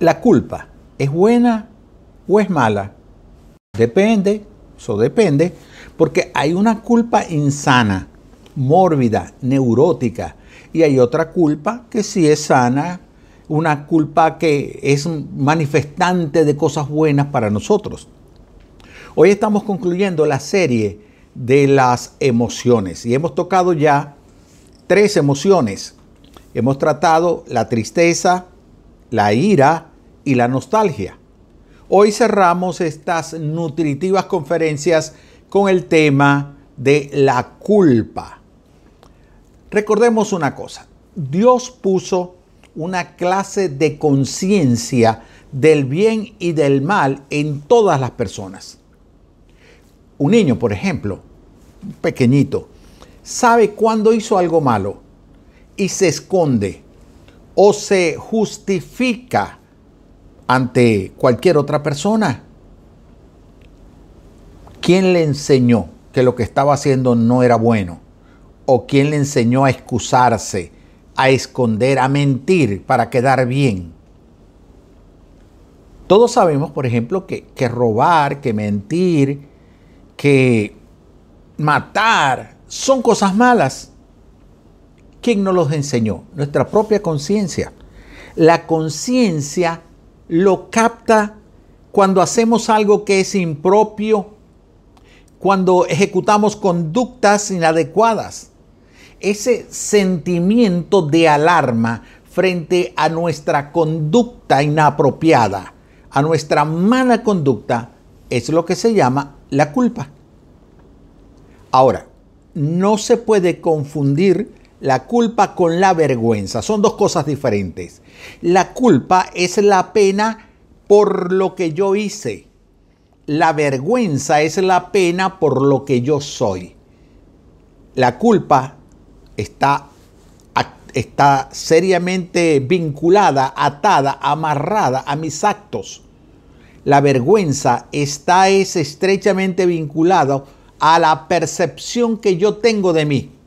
¿La culpa es buena o es mala? Depende, eso depende, porque hay una culpa insana, mórbida, neurótica, y hay otra culpa que sí es sana, una culpa que es manifestante de cosas buenas para nosotros. Hoy estamos concluyendo la serie de las emociones y hemos tocado ya tres emociones. Hemos tratado la tristeza, la ira y la nostalgia. Hoy cerramos estas nutritivas conferencias con el tema de la culpa. Recordemos una cosa, Dios puso una clase de conciencia del bien y del mal en todas las personas. Un niño, por ejemplo, pequeñito, sabe cuándo hizo algo malo y se esconde o se justifica ante cualquier otra persona. ¿Quién le enseñó que lo que estaba haciendo no era bueno? ¿O quién le enseñó a excusarse, a esconder, a mentir para quedar bien? Todos sabemos, por ejemplo, que, que robar, que mentir, que matar son cosas malas. ¿Quién nos los enseñó? Nuestra propia conciencia. La conciencia lo capta cuando hacemos algo que es impropio, cuando ejecutamos conductas inadecuadas. Ese sentimiento de alarma frente a nuestra conducta inapropiada, a nuestra mala conducta, es lo que se llama la culpa. Ahora, no se puede confundir la culpa con la vergüenza. Son dos cosas diferentes. La culpa es la pena por lo que yo hice. La vergüenza es la pena por lo que yo soy. La culpa está, está seriamente vinculada, atada, amarrada a mis actos. La vergüenza está es estrechamente vinculada a la percepción que yo tengo de mí.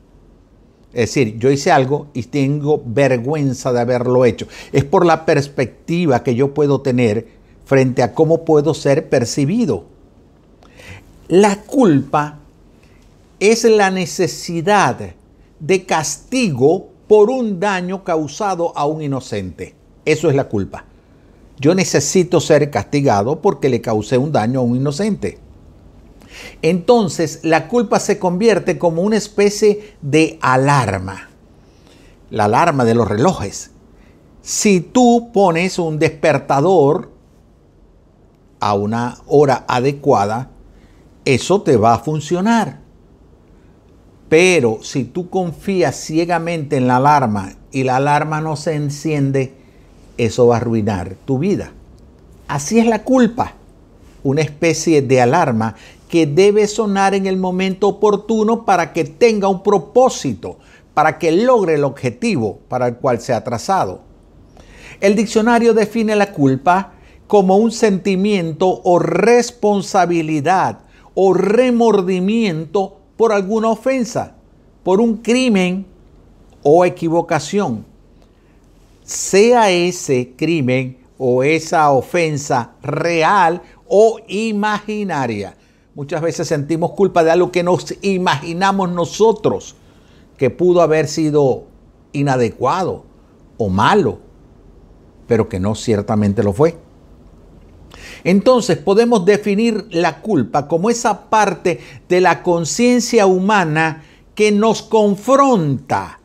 Es decir, yo hice algo y tengo vergüenza de haberlo hecho. Es por la perspectiva que yo puedo tener frente a cómo puedo ser percibido. La culpa es la necesidad de castigo por un daño causado a un inocente. Eso es la culpa. Yo necesito ser castigado porque le causé un daño a un inocente. Entonces la culpa se convierte como una especie de alarma, la alarma de los relojes. Si tú pones un despertador a una hora adecuada, eso te va a funcionar. Pero si tú confías ciegamente en la alarma y la alarma no se enciende, eso va a arruinar tu vida. Así es la culpa, una especie de alarma que debe sonar en el momento oportuno para que tenga un propósito, para que logre el objetivo para el cual se ha trazado. El diccionario define la culpa como un sentimiento o responsabilidad o remordimiento por alguna ofensa, por un crimen o equivocación. Sea ese crimen o esa ofensa real o imaginaria. Muchas veces sentimos culpa de algo que nos imaginamos nosotros que pudo haber sido inadecuado o malo, pero que no ciertamente lo fue. Entonces podemos definir la culpa como esa parte de la conciencia humana que nos confronta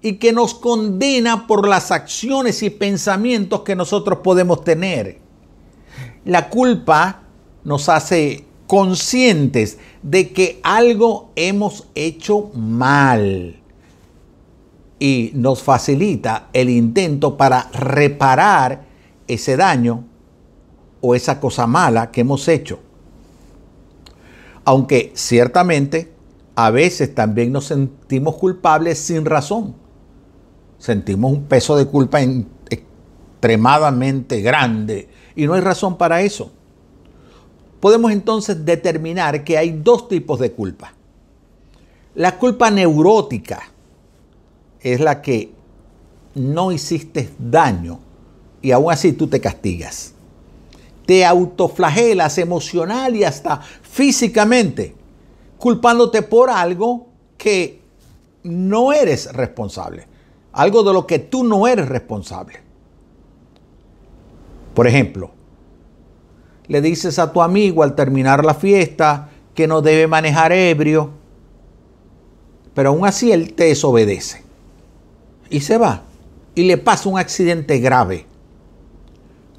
y que nos condena por las acciones y pensamientos que nosotros podemos tener. La culpa nos hace conscientes de que algo hemos hecho mal y nos facilita el intento para reparar ese daño o esa cosa mala que hemos hecho. Aunque ciertamente a veces también nos sentimos culpables sin razón. Sentimos un peso de culpa extremadamente grande y no hay razón para eso podemos entonces determinar que hay dos tipos de culpa. La culpa neurótica es la que no hiciste daño y aún así tú te castigas. Te autoflagelas emocional y hasta físicamente, culpándote por algo que no eres responsable, algo de lo que tú no eres responsable. Por ejemplo, le dices a tu amigo al terminar la fiesta que no debe manejar ebrio, pero aún así él te desobedece y se va y le pasa un accidente grave.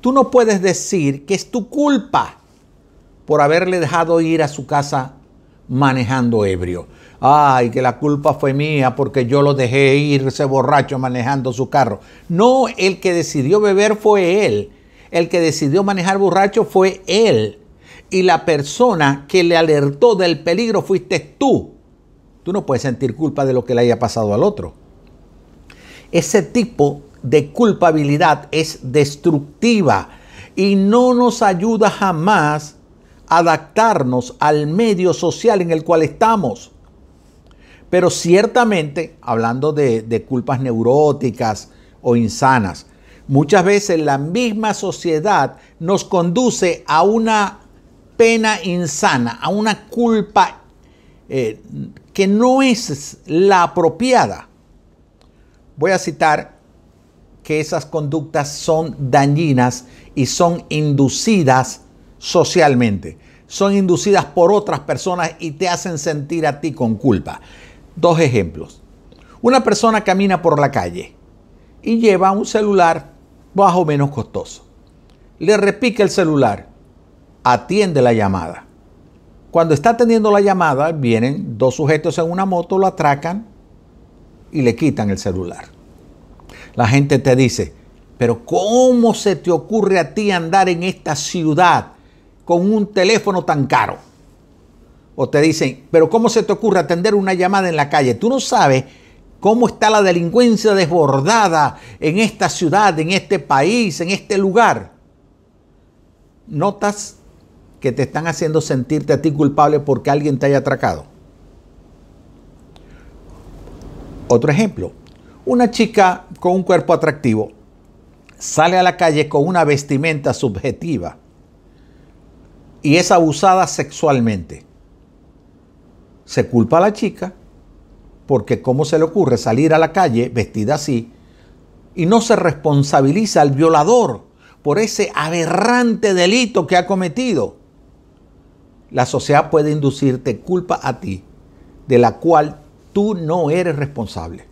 Tú no puedes decir que es tu culpa por haberle dejado ir a su casa manejando ebrio. Ay, que la culpa fue mía porque yo lo dejé irse borracho manejando su carro. No, el que decidió beber fue él. El que decidió manejar borracho fue él. Y la persona que le alertó del peligro fuiste tú. Tú no puedes sentir culpa de lo que le haya pasado al otro. Ese tipo de culpabilidad es destructiva y no nos ayuda jamás a adaptarnos al medio social en el cual estamos. Pero ciertamente, hablando de, de culpas neuróticas o insanas, muchas veces la misma sociedad nos conduce a una pena insana, a una culpa eh, que no es la apropiada. Voy a citar que esas conductas son dañinas y son inducidas socialmente. Son inducidas por otras personas y te hacen sentir a ti con culpa. Dos ejemplos. Una persona camina por la calle y lleva un celular bajo menos costoso. Le repica el celular, atiende la llamada. Cuando está atendiendo la llamada, vienen dos sujetos en una moto, lo atracan y le quitan el celular. La gente te dice, pero ¿cómo se te ocurre a ti andar en esta ciudad con un teléfono tan caro? O te dicen, pero ¿cómo se te ocurre atender una llamada en la calle? Tú no sabes cómo está la delincuencia desbordada en esta ciudad, en este país, en este lugar. ¿Notas que te están haciendo sentirte a ti culpable porque alguien te haya atracado? Otro ejemplo, una chica con un cuerpo atractivo sale a la calle con una vestimenta subjetiva y es abusada sexualmente. Se culpa a la chica porque cómo se le ocurre salir a la calle vestida así y no se responsabiliza al violador por ese aberrante delito que ha cometido. La sociedad puede inducirte culpa a ti de la cual tú no eres responsable.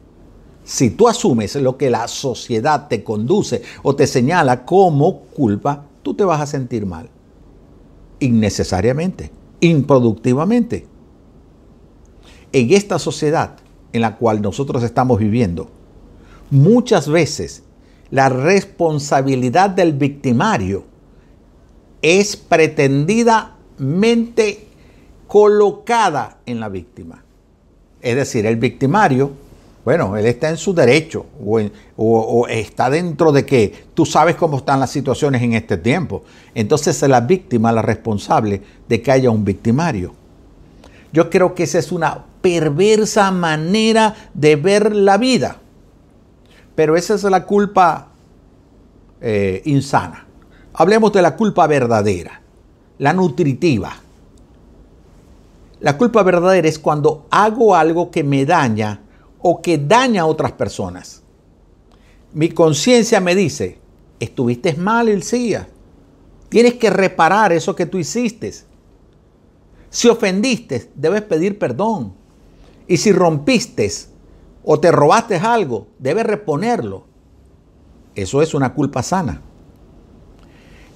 Si tú asumes lo que la sociedad te conduce o te señala como culpa, tú te vas a sentir mal. Innecesariamente, improductivamente. En esta sociedad en la cual nosotros estamos viviendo, muchas veces la responsabilidad del victimario es pretendidamente colocada en la víctima. Es decir, el victimario, bueno, él está en su derecho o, está dentro de que tú sabes cómo están las situaciones en este tiempo. Entonces es la víctima la responsable de que haya un victimario. Yo creo que esa es una perversa manera de ver la vida. Pero esa es la culpa eh, insana. Hablemos de la culpa verdadera, la nutritiva. La culpa verdadera es cuando hago algo que me daña o que daña a otras personas. Mi conciencia me dice, estuviste mal el día. Tienes que reparar eso que tú hiciste. Si ofendiste, debes pedir perdón. Y si rompiste o te robaste algo, debes reponerlo. Eso es una culpa sana.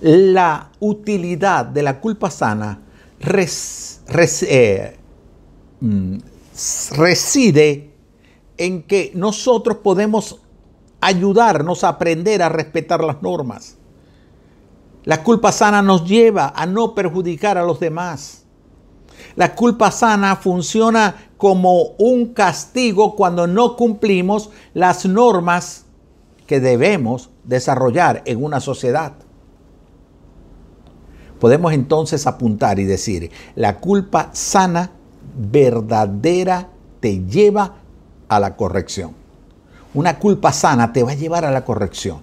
La utilidad de la culpa sana eh, mm, reside en que nosotros podemos ayudarnos a aprender a respetar las normas. La culpa sana nos lleva a no perjudicar a los demás. La culpa sana funciona como un castigo cuando no cumplimos las normas que debemos desarrollar en una sociedad. Podemos entonces apuntar y decir, la culpa sana verdadera te lleva a la corrección. Una culpa sana te va a llevar a la corrección.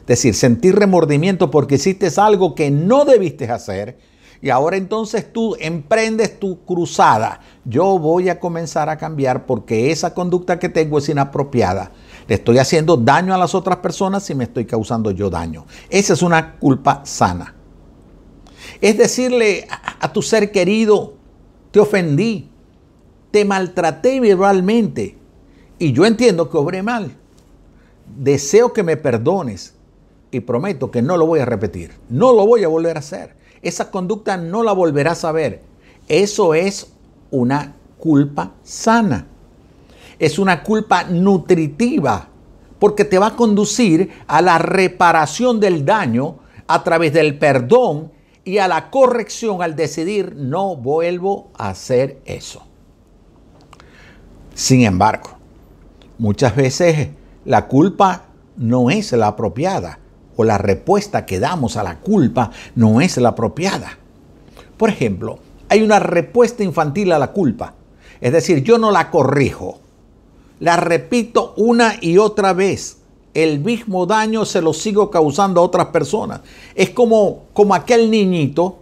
Es decir, sentir remordimiento porque hiciste algo que no debiste hacer y ahora entonces tú emprendes tu cruzada. Yo voy a comenzar a cambiar porque esa conducta que tengo es inapropiada. Le estoy haciendo daño a las otras personas y me estoy causando yo daño. Esa es una culpa sana. Es decirle a, tu ser querido, te ofendí, te maltraté verbalmente y yo entiendo que obré mal. Deseo que me perdones y prometo que no lo voy a repetir. No lo voy a volver a hacer esa conducta no la volverás a ver. Eso es una culpa sana. Es una culpa nutritiva porque te va a conducir a la reparación del daño a través del perdón y a la corrección al decidir no vuelvo a hacer eso. Sin embargo, muchas veces la culpa no es la apropiada o la respuesta que damos a la culpa no es la apropiada. Por ejemplo, hay una respuesta infantil a la culpa. Es decir, yo no la corrijo. La repito una y otra vez. El mismo daño se lo sigo causando a otras personas. Es como, como aquel niñito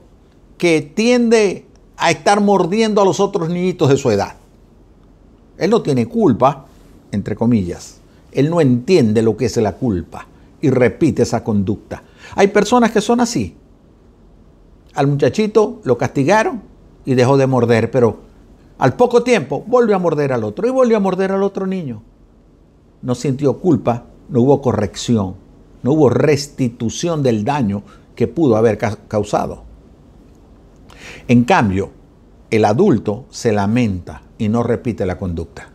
que tiende a estar mordiendo a los otros niñitos de su edad. Él no tiene culpa, entre comillas. Él no entiende lo que es la culpa y repite esa conducta. Hay personas que son así. Al muchachito lo castigaron y dejó de morder, pero al poco tiempo volvió a morder al otro y volvió a morder al otro niño. No sintió culpa, no hubo corrección, no hubo restitución del daño que pudo haber causado. En cambio, el adulto se lamenta y no repite la conducta.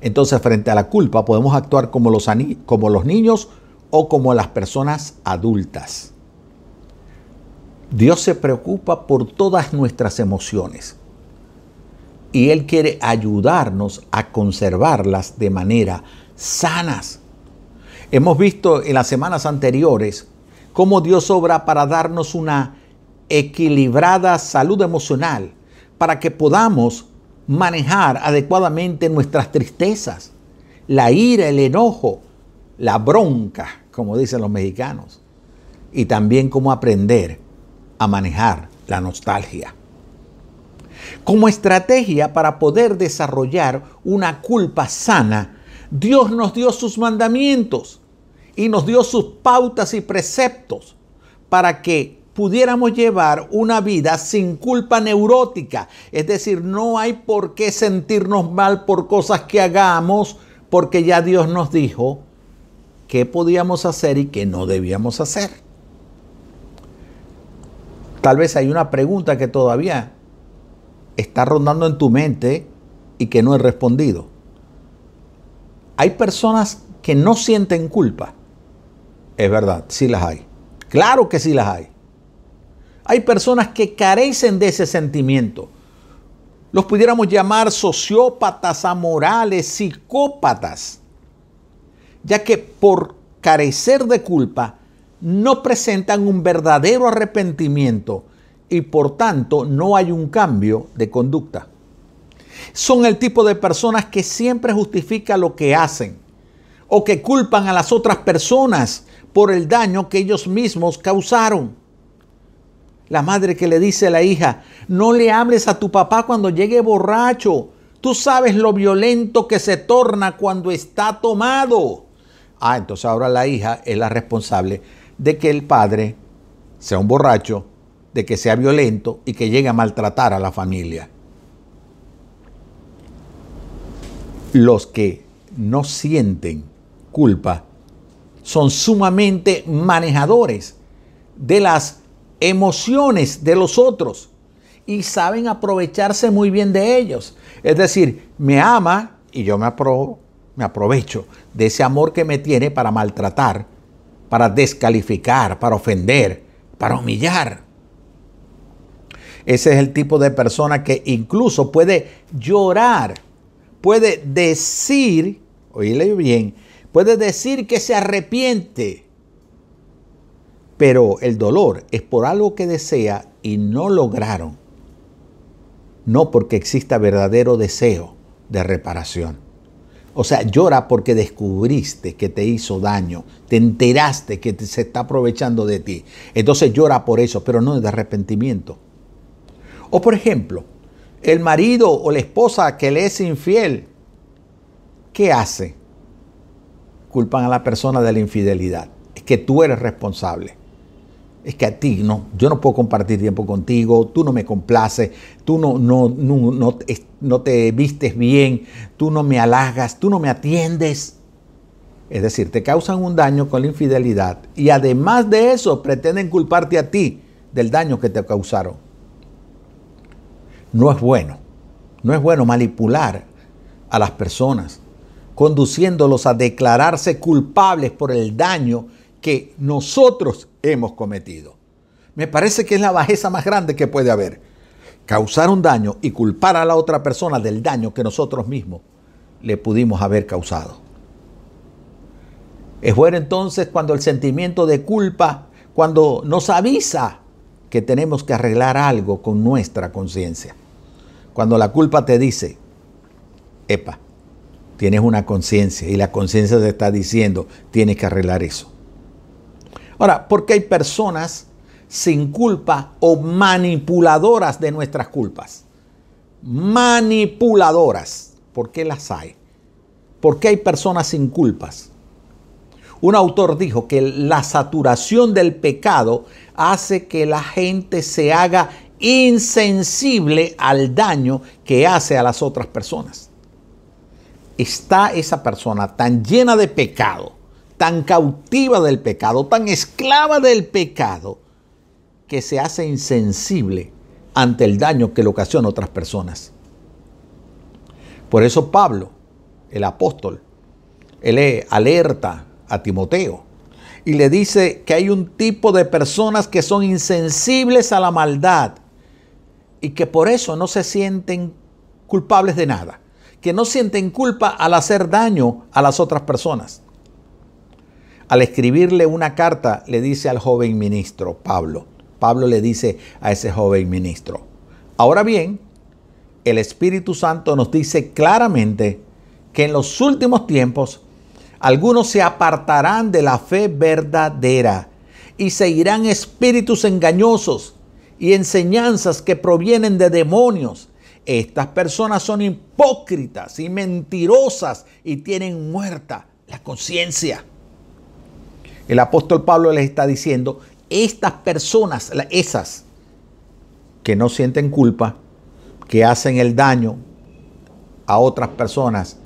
Entonces, frente a la culpa, podemos actuar como los, como los niños o como las personas adultas. Dios se preocupa por todas nuestras emociones y Él quiere ayudarnos a conservarlas de manera sanas. Hemos visto en las semanas anteriores cómo Dios obra para darnos una equilibrada salud emocional, para que podamos manejar adecuadamente nuestras tristezas, la ira, el enojo, la bronca, como dicen los mexicanos, y también cómo aprender a manejar la nostalgia. Como estrategia para poder desarrollar una culpa sana, Dios nos dio sus mandamientos y nos dio sus pautas y preceptos para que pudiéramos llevar una vida sin culpa neurótica. Es decir, no hay por qué sentirnos mal por cosas que hagamos, porque ya Dios nos dijo qué podíamos hacer y qué no debíamos hacer. Tal vez hay una pregunta que todavía está rondando en tu mente y que no he respondido. Hay personas que no sienten culpa. Es verdad, sí las hay. Claro que sí las hay. Hay personas que carecen de ese sentimiento. Los pudiéramos llamar sociópatas, amorales, psicópatas ya que por carecer de culpa no presentan un verdadero arrepentimiento y por tanto no hay un cambio de conducta. Son el tipo de personas que siempre justifican lo que hacen o que culpan a las otras personas por el daño que ellos mismos causaron. La madre que le dice a la hija, no le hables a tu papá cuando llegue borracho. Tú sabes lo violento que se torna cuando está tomado. Ah, entonces ahora la hija es la responsable de que el padre sea un borracho, de que sea violento y que llegue a maltratar a la familia. Los que no sienten culpa son sumamente manejadores de las emociones de los otros y saben aprovecharse muy bien de ellos. Es decir, me ama y yo me aprobo me aprovecho de ese amor que me tiene para maltratar, para descalificar, para ofender, para humillar. Ese es el tipo de persona que incluso puede llorar, puede decir, oíle bien, puede decir que se arrepiente, pero el dolor es por algo que desea y no lograron, no porque exista verdadero deseo de reparación. O sea, llora porque descubriste que te hizo daño, te enteraste que se está aprovechando de ti. Entonces llora por eso, pero no de arrepentimiento. O por ejemplo, el marido o la esposa que le es infiel, ¿qué hace? Culpan a la persona de la infidelidad. Es que tú eres responsable es que a ti no, yo no puedo compartir tiempo contigo, tú no me complaces, tú no, no, no, no, te vistes bien, tú no me halagas, tú no me atiendes. Es decir, te causan un daño con la infidelidad y además de eso pretenden culparte a ti del daño que te causaron. No es bueno, no es bueno manipular a las personas, conduciéndolos a declararse culpables por el daño que nosotros hemos cometido. Me parece que es la bajeza más grande que puede haber. Causar un daño y culpar a la otra persona del daño que nosotros mismos le pudimos haber causado. Es bueno entonces cuando el sentimiento de culpa, cuando nos avisa que tenemos que arreglar algo con nuestra conciencia. Cuando la culpa te dice, epa, tienes una conciencia y la conciencia te está diciendo, tienes que arreglar eso. Ahora, ¿por qué hay personas sin culpa o manipuladoras de nuestras culpas? Manipuladoras. ¿Por qué las hay? ¿Por qué hay personas sin culpas? Un autor dijo que la saturación del pecado hace que la gente se haga insensible al daño que hace a las otras personas. Está esa persona tan llena de pecado tan cautiva del pecado, tan esclava del pecado, que se hace insensible ante el daño que le ocasiona a otras personas. Por eso Pablo, el apóstol, él alerta a Timoteo y le dice que hay un tipo de personas que son insensibles a la maldad y que por eso no se sienten culpables de nada, que no sienten culpa al hacer daño a las otras personas. Al escribirle una carta, le dice al joven ministro, Pablo, Pablo le dice a ese joven ministro, ahora bien, el Espíritu Santo nos dice claramente que en los últimos tiempos algunos se apartarán de la fe verdadera y seguirán espíritus engañosos y enseñanzas que provienen de demonios. Estas personas son hipócritas y mentirosas y tienen muerta la conciencia. El apóstol Pablo les está diciendo, estas personas, esas que no sienten culpa, que hacen el daño a otras personas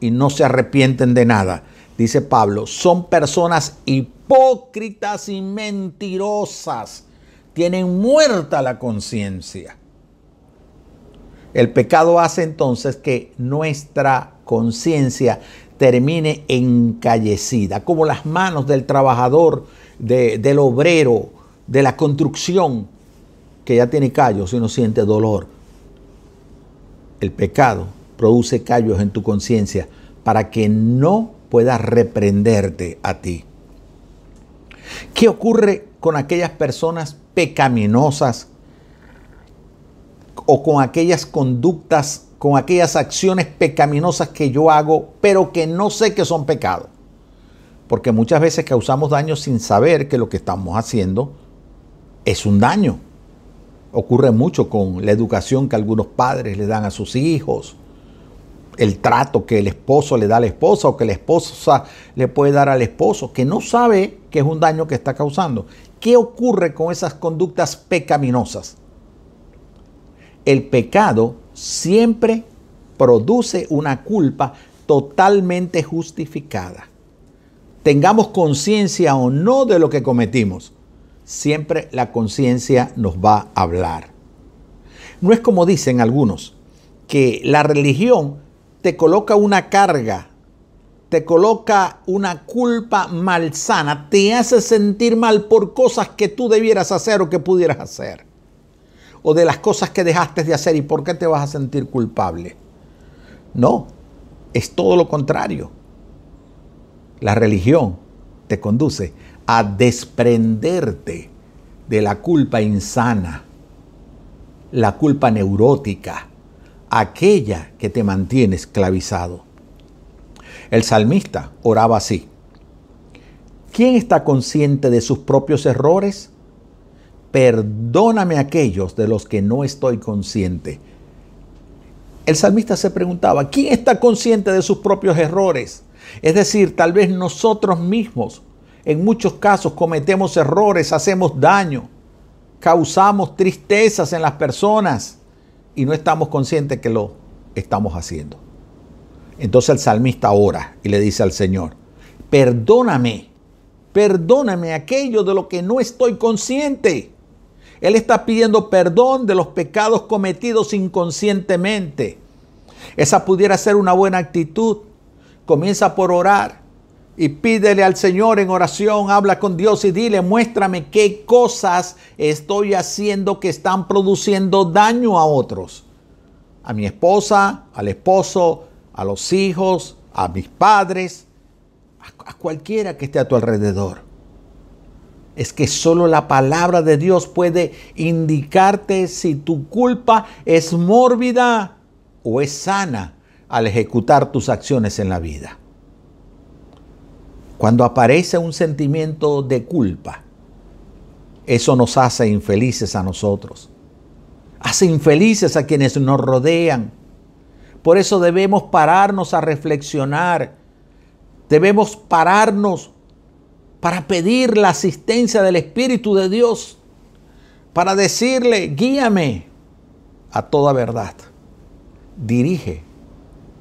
y no se arrepienten de nada, dice Pablo, son personas hipócritas y mentirosas. Tienen muerta la conciencia. El pecado hace entonces que nuestra conciencia termine encallecida, como las manos del trabajador, del obrero, de la construcción, que ya tiene callos y no siente dolor. El pecado produce callos en tu conciencia para que no pueda reprenderte a ti. ¿Qué ocurre con aquellas personas pecaminosas o con aquellas conductas con aquellas acciones pecaminosas que yo hago, pero que no sé que son pecado. Porque muchas veces causamos daño sin saber que lo que estamos haciendo es un daño. Ocurre mucho con la educación que algunos padres le dan a sus hijos, el trato que el esposo le da a la esposa o que la esposa le puede dar al esposo, que no sabe que es un daño que está causando. ¿Qué ocurre con esas conductas pecaminosas? El pecado siempre produce una culpa totalmente justificada. Tengamos conciencia o no de lo que cometimos, siempre la conciencia nos va a hablar. No es como dicen algunos, que la religión te coloca una carga, te coloca una culpa malsana, te hace sentir mal por cosas que tú debieras hacer o que pudieras hacer o de las cosas que dejaste de hacer y por qué te vas a sentir culpable. No, es todo lo contrario. La religión te conduce a desprenderte de la culpa insana, la culpa neurótica, aquella que te mantiene esclavizado. El salmista oraba así. ¿Quién está consciente de sus propios errores? Perdóname aquellos de los que no estoy consciente. El salmista se preguntaba, ¿quién está consciente de sus propios errores? Es decir, tal vez nosotros mismos en muchos casos cometemos errores, hacemos daño, causamos tristezas en las personas y no estamos conscientes que lo estamos haciendo. Entonces el salmista ora y le dice al Señor, perdóname, perdóname aquello de lo que no estoy consciente. Él está pidiendo perdón de los pecados cometidos inconscientemente. Esa pudiera ser una buena actitud. Comienza por orar y pídele al Señor en oración, habla con Dios y dile, muéstrame qué cosas estoy haciendo que están produciendo daño a otros. A mi esposa, al esposo, a los hijos, a mis padres, a cualquiera que esté a tu alrededor. Es que solo la palabra de Dios puede indicarte si tu culpa es mórbida o es sana al ejecutar tus acciones en la vida. Cuando aparece un sentimiento de culpa, eso nos hace infelices a nosotros. Hace infelices a quienes nos rodean. Por eso debemos pararnos a reflexionar. Debemos pararnos para pedir la asistencia del Espíritu de Dios. Para decirle, guíame a toda verdad. Dirige,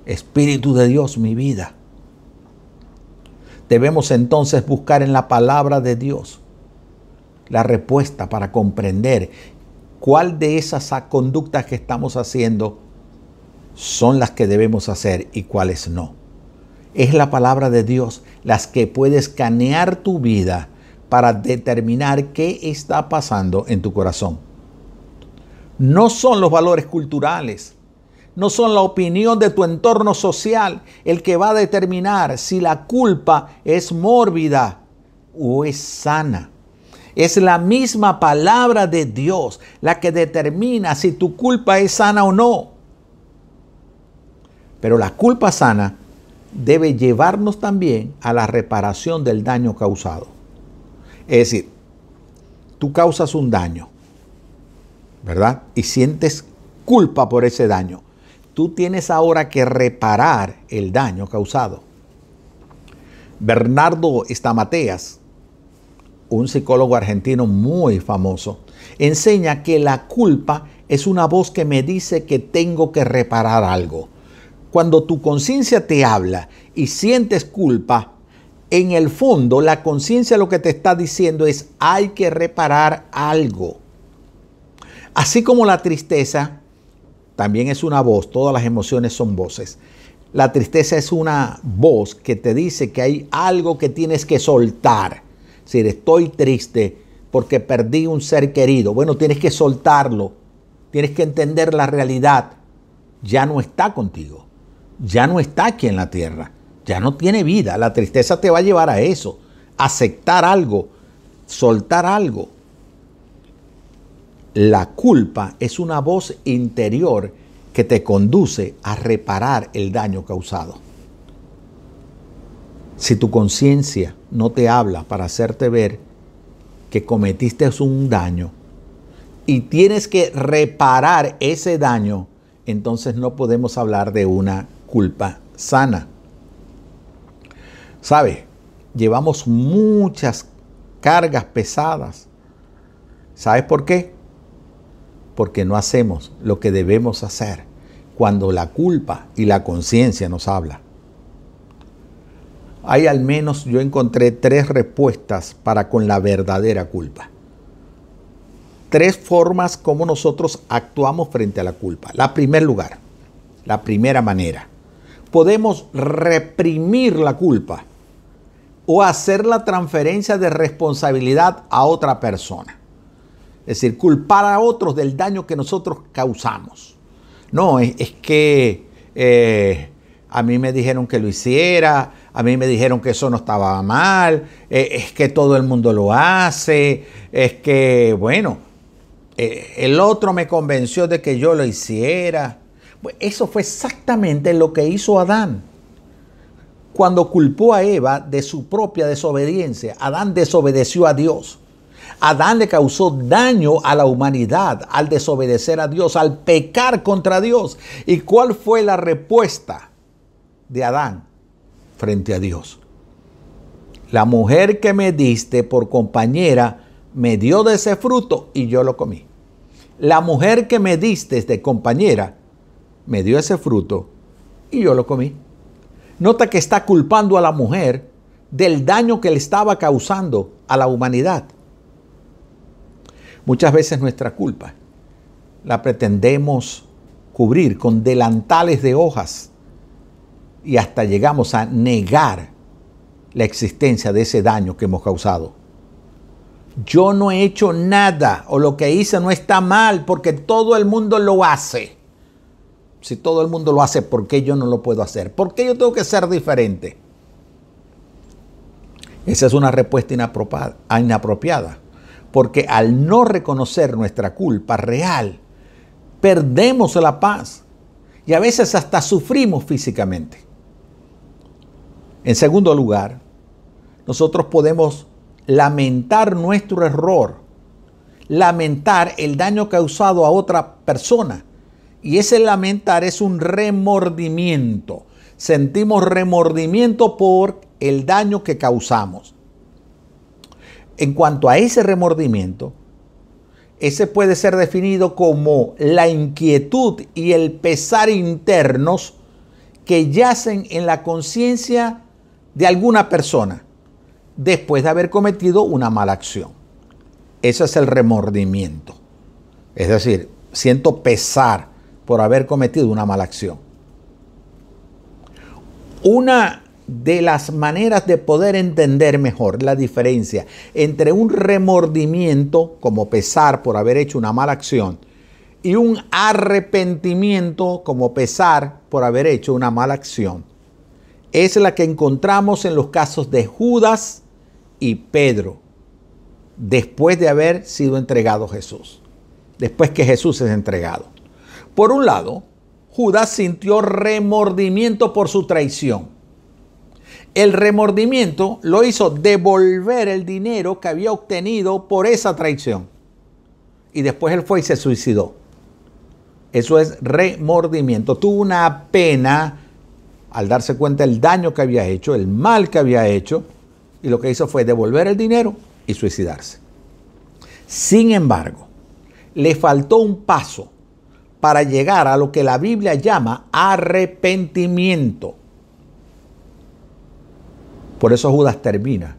Espíritu de Dios, mi vida. Debemos entonces buscar en la palabra de Dios la respuesta para comprender cuál de esas conductas que estamos haciendo son las que debemos hacer y cuáles no. Es la palabra de Dios las que puede escanear tu vida para determinar qué está pasando en tu corazón. No son los valores culturales, no son la opinión de tu entorno social el que va a determinar si la culpa es mórbida o es sana. Es la misma palabra de Dios la que determina si tu culpa es sana o no. Pero la culpa sana debe llevarnos también a la reparación del daño causado. Es decir, tú causas un daño, ¿verdad? Y sientes culpa por ese daño tú tienes ahora que reparar el daño causado. Bernardo Estamateas, un psicólogo argentino muy famoso, enseña que la culpa es una voz que me dice que tengo que reparar algo. Cuando tu conciencia te habla y sientes culpa, en el fondo la conciencia lo que te está diciendo es hay que reparar algo. Así como la tristeza también es una voz, todas las emociones son voces. La tristeza es una voz que te dice que hay algo que tienes que soltar. Si estoy triste porque perdí un ser querido, bueno, tienes que soltarlo. Tienes que entender la realidad. Ya no está contigo. Ya no está aquí en la tierra. Ya no tiene vida. La tristeza te va a llevar a eso. Aceptar algo. Soltar algo. La culpa es una voz interior que te conduce a reparar el daño causado. Si tu conciencia no te habla para hacerte ver que cometiste un daño y tienes que reparar ese daño, entonces no podemos hablar de una culpa sana. ¿Sabe? Llevamos muchas cargas pesadas. ¿Sabes por qué? porque no hacemos lo que debemos hacer cuando la culpa y la conciencia nos habla. Hay al menos, yo encontré tres respuestas para con la verdadera culpa. Tres formas como nosotros actuamos frente a la culpa. La primer lugar, la primera manera. Podemos reprimir la culpa o hacer la transferencia de responsabilidad a otra persona. Es decir, culpar a otros del daño que nosotros causamos. No, es, que eh, a mí me dijeron que lo hiciera, a mí me dijeron que eso no estaba mal, eh, es que todo el mundo lo hace, es que, bueno, eh, el otro me convenció de que yo lo hiciera. Pues eso fue exactamente lo que hizo Adán. cuando culpó a Eva de su propia desobediencia. Adán desobedeció a Dios. Adán le causó daño a la humanidad al desobedecer a Dios, al pecar contra Dios. ¿Y cuál fue la respuesta de Adán frente a Dios? La mujer que me diste por compañera me dio de ese fruto y yo lo comí. La mujer que me diste de compañera me dio ese fruto y yo lo comí. Nota que está culpando a la mujer del daño que le estaba causando a la humanidad. Muchas veces nuestra culpa la pretendemos cubrir con delantales de hojas y hasta llegamos a negar la existencia de ese daño que hemos causado. Yo no he hecho nada o lo que hice no está mal porque todo el mundo lo hace. Si todo el mundo lo hace, ¿por qué yo no lo puedo hacer? ¿Por qué yo tengo que ser diferente? Esa es una respuesta inapropiada. Porque al no reconocer nuestra culpa real, perdemos la paz y a veces hasta sufrimos físicamente. En segundo lugar, nosotros podemos lamentar nuestro error, lamentar el daño causado a otra persona. Y ese lamentar es un remordimiento. Sentimos remordimiento por el daño que causamos. En cuanto a ese remordimiento, ese puede ser definido como la inquietud y el pesar internos que yacen en la conciencia de alguna persona después de haber cometido una mala acción. Ese es el remordimiento. Es decir, siento pesar por haber cometido una mala acción. Una de las maneras de poder entender mejor la diferencia entre un remordimiento, como pesar por haber hecho una mala acción, y un arrepentimiento, como pesar por haber hecho una mala acción, es la que encontramos en los casos de Judas y Pedro después de haber sido entregado Jesús, después que Jesús es entregado. Por un lado, Judas sintió remordimiento por su traición. El remordimiento lo hizo devolver el dinero que había obtenido por esa traición. Y después él fue y se suicidó. Eso es remordimiento. Tuvo una pena al darse cuenta del daño que había hecho, el mal que había hecho, y lo que hizo fue devolver el dinero y suicidarse. Sin embargo, le faltó un paso para llegar a lo que la Biblia llama arrepentimiento. Por eso Judas termina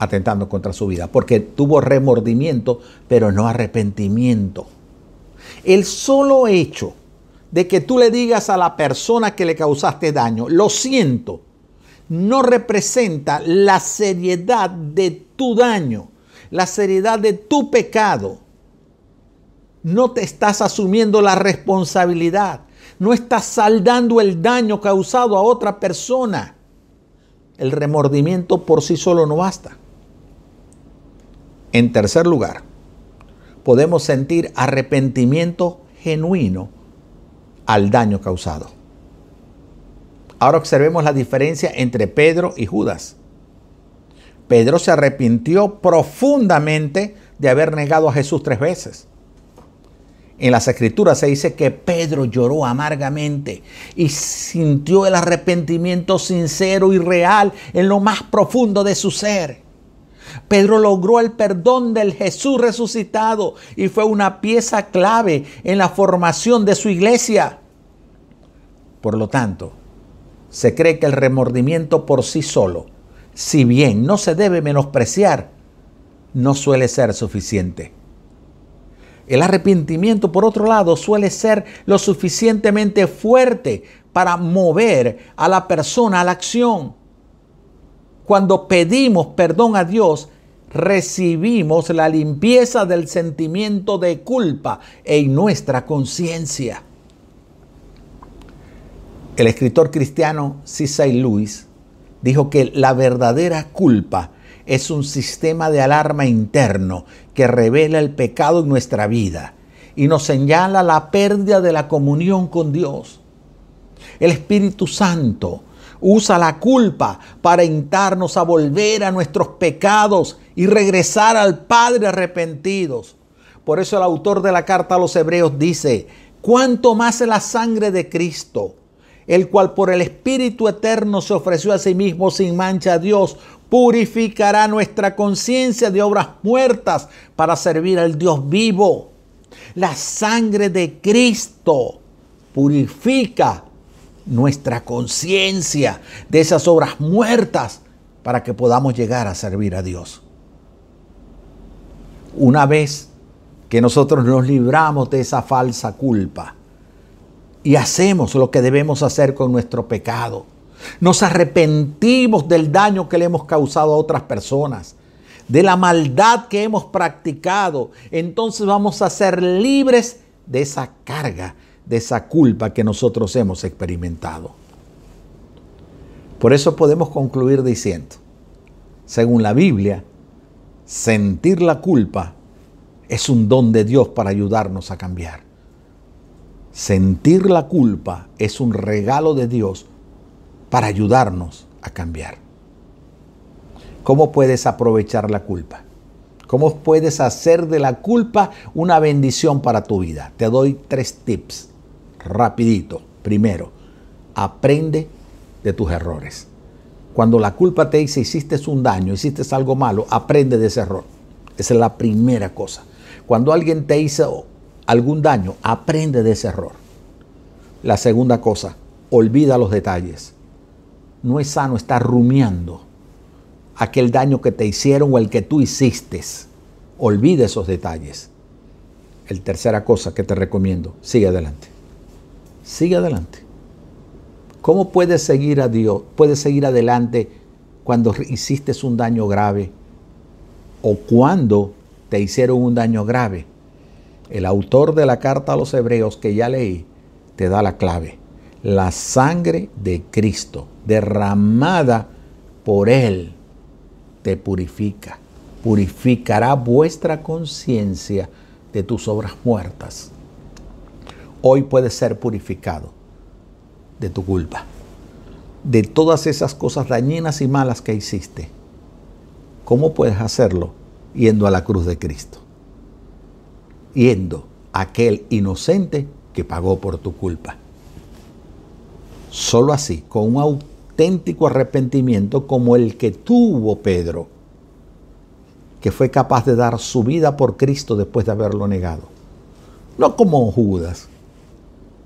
atentando contra su vida, porque tuvo remordimiento, pero no arrepentimiento. El solo hecho de que tú le digas a la persona que le causaste daño, lo siento, no representa la seriedad de tu daño, la seriedad de tu pecado. No te estás asumiendo la responsabilidad, no estás saldando el daño causado a otra persona. El remordimiento por sí solo no basta. En tercer lugar, podemos sentir arrepentimiento genuino al daño causado. Ahora observemos la diferencia entre Pedro y Judas. Pedro se arrepintió profundamente de haber negado a Jesús tres veces. En las escrituras se dice que Pedro lloró amargamente y sintió el arrepentimiento sincero y real en lo más profundo de su ser. Pedro logró el perdón del Jesús resucitado y fue una pieza clave en la formación de su iglesia. Por lo tanto, se cree que el remordimiento por sí solo, si bien no se debe menospreciar, no suele ser suficiente. El arrepentimiento, por otro lado, suele ser lo suficientemente fuerte para mover a la persona a la acción. Cuando pedimos perdón a Dios, recibimos la limpieza del sentimiento de culpa en nuestra conciencia. El escritor cristiano C.S. Lewis dijo que la verdadera culpa es un sistema de alarma interno que revela el pecado en nuestra vida y nos señala la pérdida de la comunión con Dios. El Espíritu Santo usa la culpa para intarnos a volver a nuestros pecados y regresar al Padre arrepentidos. Por eso el autor de la carta a los hebreos dice, cuánto más la sangre de Cristo, el cual por el Espíritu Eterno se ofreció a sí mismo sin mancha a Dios, purificará nuestra conciencia de obras muertas para servir al Dios vivo. La sangre de Cristo purifica nuestra conciencia de esas obras muertas para que podamos llegar a servir a Dios. Una vez que nosotros nos libramos de esa falsa culpa y hacemos lo que debemos hacer con nuestro pecado, nos arrepentimos del daño que le hemos causado a otras personas, de la maldad que hemos practicado, entonces vamos a ser libres de esa carga de esa culpa que nosotros hemos experimentado. Por eso podemos concluir diciendo, según la Biblia, sentir la culpa es un don de Dios para ayudarnos a cambiar. Sentir la culpa es un regalo de Dios para ayudarnos a cambiar. ¿Cómo puedes aprovechar la culpa? ¿Cómo puedes hacer de la culpa una bendición para tu vida? Te doy tres tips rapidito. Primero, aprende de tus errores. Cuando la culpa te dice hiciste un daño, hiciste algo malo, aprende de ese error. Esa es la primera cosa. Cuando alguien te hizo algún daño, aprende de ese error. La segunda cosa, olvida los detalles. No es sano estar rumiando aquel daño que te hicieron o el que tú hiciste. Olvida esos detalles. El tercera cosa que te recomiendo, sigue adelante sigue adelante. ¿Cómo puedes seguir a Dios? Puedes seguir adelante cuando hiciste un daño grave o cuando te hicieron un daño grave. El autor de la carta a los hebreos que ya leí te da la clave. La sangre de Cristo derramada por Él te purifica. Purificará vuestra conciencia de tus obras muertas hoy puedes ser purificado de tu culpa, de todas esas cosas dañinas y malas que hiciste. ¿Cómo puedes hacerlo? Yendo a la cruz de Cristo. Yendo a aquel inocente que pagó por tu culpa. Solo así, con un auténtico arrepentimiento como el que tuvo Pedro, que fue capaz de dar su vida por Cristo después de haberlo negado. No como Judas,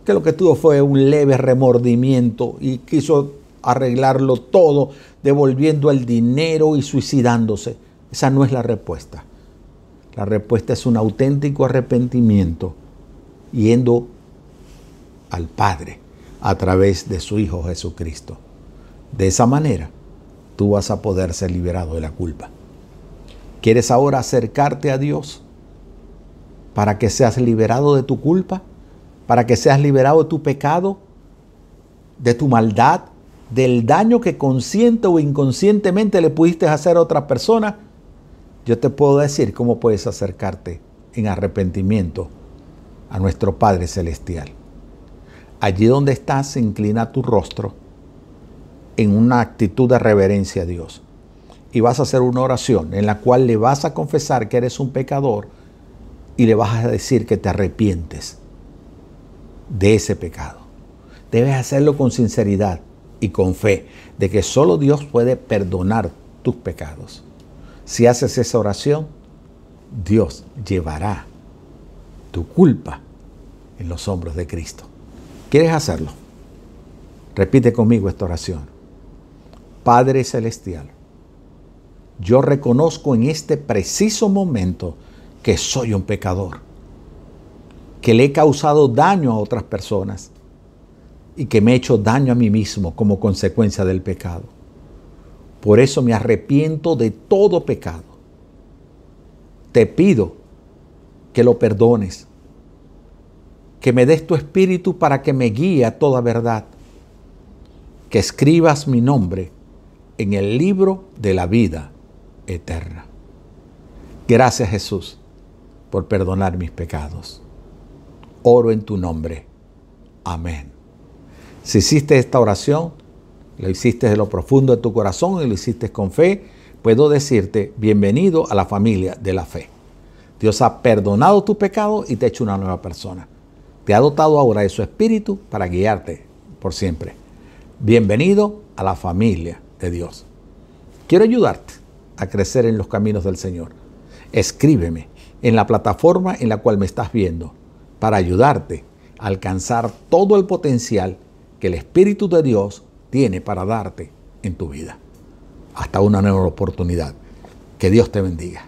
que lo que tuvo fue un leve remordimiento y quiso arreglarlo todo, devolviendo el dinero y suicidándose. Esa no es la respuesta. La respuesta es un auténtico arrepentimiento yendo al Padre a través de su Hijo Jesucristo. De esa manera, tú vas a poder ser liberado de la culpa. ¿Quieres ahora acercarte a Dios para que seas liberado de tu culpa? para que seas liberado de tu pecado, de tu maldad, del daño que consciente o inconscientemente le pudiste hacer a otra persona, yo te puedo decir cómo puedes acercarte en arrepentimiento a nuestro Padre Celestial. Allí donde estás, inclina tu rostro en una actitud de reverencia a Dios. Y vas a hacer una oración en la cual le vas a confesar que eres un pecador y le vas a decir que te arrepientes de ese pecado. Debes hacerlo con sinceridad y con fe de que solo Dios puede perdonar tus pecados. Si haces esa oración, Dios llevará tu culpa en los hombros de Cristo. ¿Quieres hacerlo? Repite conmigo esta oración. Padre Celestial, yo reconozco en este preciso momento que soy un pecador que le he causado daño a otras personas y que me he hecho daño a mí mismo como consecuencia del pecado. Por eso me arrepiento de todo pecado. Te pido que lo perdones, que me des tu espíritu para que me guíe a toda verdad, que escribas mi nombre en el libro de la vida eterna. Gracias Jesús por perdonar mis pecados oro en tu nombre. Amén. Si hiciste esta oración, lo hiciste de lo profundo de tu corazón y lo hiciste con fe, puedo decirte, bienvenido a la familia de la fe. Dios ha perdonado tu pecado y te ha hecho una nueva persona. Te ha dotado ahora de su espíritu para guiarte por siempre. Bienvenido a la familia de Dios. Quiero ayudarte a crecer en los caminos del Señor. Escríbeme en la plataforma en la cual me estás viendo para ayudarte a alcanzar todo el potencial que el Espíritu de Dios tiene para darte en tu vida. Hasta una nueva oportunidad. Que Dios te bendiga.